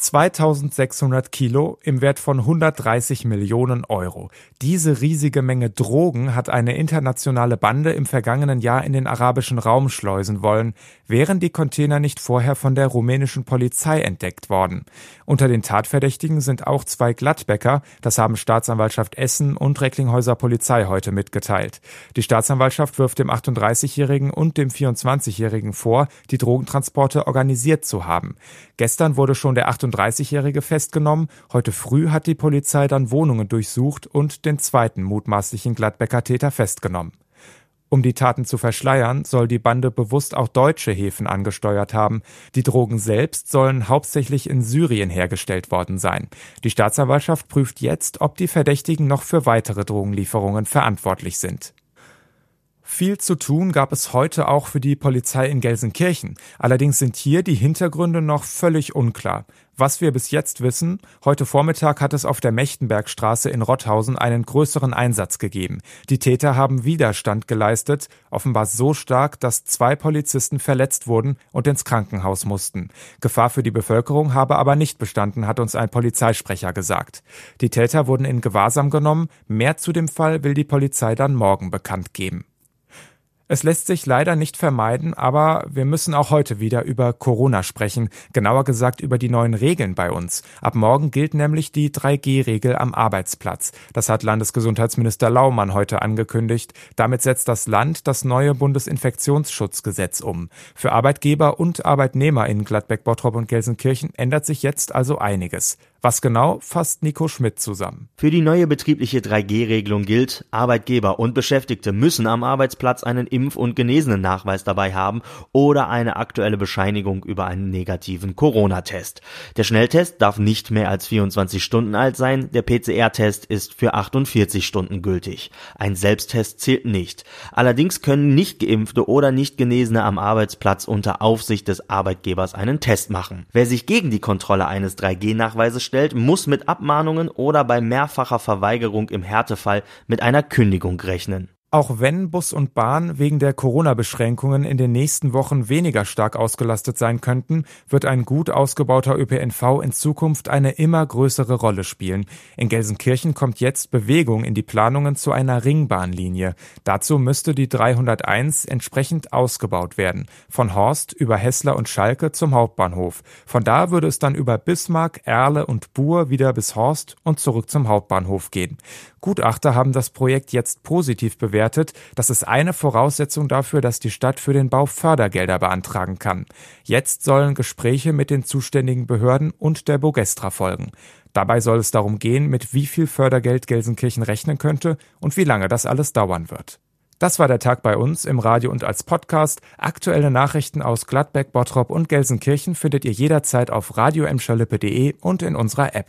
2600 Kilo im Wert von 130 Millionen Euro. Diese riesige Menge Drogen hat eine internationale Bande im vergangenen Jahr in den arabischen Raum schleusen wollen, wären die Container nicht vorher von der rumänischen Polizei entdeckt worden. Unter den Tatverdächtigen sind auch zwei Gladbecker, das haben Staatsanwaltschaft Essen und Recklinghäuser Polizei heute mitgeteilt. Die Staatsanwaltschaft wirft dem 38-Jährigen und dem 24-Jährigen vor, die Drogentransporte organisiert zu haben. Gestern wurde schon der 38-Jährige festgenommen. Heute früh hat die Polizei dann Wohnungen durchsucht und den zweiten mutmaßlichen Gladbecker Täter festgenommen. Um die Taten zu verschleiern, soll die Bande bewusst auch deutsche Häfen angesteuert haben. Die Drogen selbst sollen hauptsächlich in Syrien hergestellt worden sein. Die Staatsanwaltschaft prüft jetzt, ob die Verdächtigen noch für weitere Drogenlieferungen verantwortlich sind. Viel zu tun gab es heute auch für die Polizei in Gelsenkirchen. Allerdings sind hier die Hintergründe noch völlig unklar. Was wir bis jetzt wissen, heute Vormittag hat es auf der Mechtenbergstraße in Rotthausen einen größeren Einsatz gegeben. Die Täter haben Widerstand geleistet, offenbar so stark, dass zwei Polizisten verletzt wurden und ins Krankenhaus mussten. Gefahr für die Bevölkerung habe aber nicht bestanden, hat uns ein Polizeisprecher gesagt. Die Täter wurden in Gewahrsam genommen. Mehr zu dem Fall will die Polizei dann morgen bekannt geben. Es lässt sich leider nicht vermeiden, aber wir müssen auch heute wieder über Corona sprechen, genauer gesagt über die neuen Regeln bei uns. Ab morgen gilt nämlich die 3G-Regel am Arbeitsplatz. Das hat Landesgesundheitsminister Laumann heute angekündigt. Damit setzt das Land das neue Bundesinfektionsschutzgesetz um. Für Arbeitgeber und Arbeitnehmer in Gladbeck, Bottrop und Gelsenkirchen ändert sich jetzt also einiges. Was genau fasst Nico Schmidt zusammen? Für die neue betriebliche 3G-Regelung gilt, Arbeitgeber und Beschäftigte müssen am Arbeitsplatz einen Impf- und Genesenen-Nachweis dabei haben oder eine aktuelle Bescheinigung über einen negativen Corona-Test. Der Schnelltest darf nicht mehr als 24 Stunden alt sein, der PCR-Test ist für 48 Stunden gültig. Ein Selbsttest zählt nicht. Allerdings können nicht geimpfte oder nicht Genesene am Arbeitsplatz unter Aufsicht des Arbeitgebers einen Test machen. Wer sich gegen die Kontrolle eines 3G-Nachweises stellt, muss mit Abmahnungen oder bei mehrfacher Verweigerung im Härtefall mit einer Kündigung rechnen. Auch wenn Bus und Bahn wegen der Corona-Beschränkungen in den nächsten Wochen weniger stark ausgelastet sein könnten, wird ein gut ausgebauter ÖPNV in Zukunft eine immer größere Rolle spielen. In Gelsenkirchen kommt jetzt Bewegung in die Planungen zu einer Ringbahnlinie. Dazu müsste die 301 entsprechend ausgebaut werden. Von Horst über Hessler und Schalke zum Hauptbahnhof. Von da würde es dann über Bismarck, Erle und Buhr wieder bis Horst und zurück zum Hauptbahnhof gehen. Gutachter haben das Projekt jetzt positiv bewertet. Das ist eine Voraussetzung dafür, dass die Stadt für den Bau Fördergelder beantragen kann. Jetzt sollen Gespräche mit den zuständigen Behörden und der Bogestra folgen. Dabei soll es darum gehen, mit wie viel Fördergeld Gelsenkirchen rechnen könnte und wie lange das alles dauern wird. Das war der Tag bei uns im Radio und als Podcast. Aktuelle Nachrichten aus Gladbeck, Bottrop und Gelsenkirchen findet ihr jederzeit auf radioemscherlippe.de und in unserer App.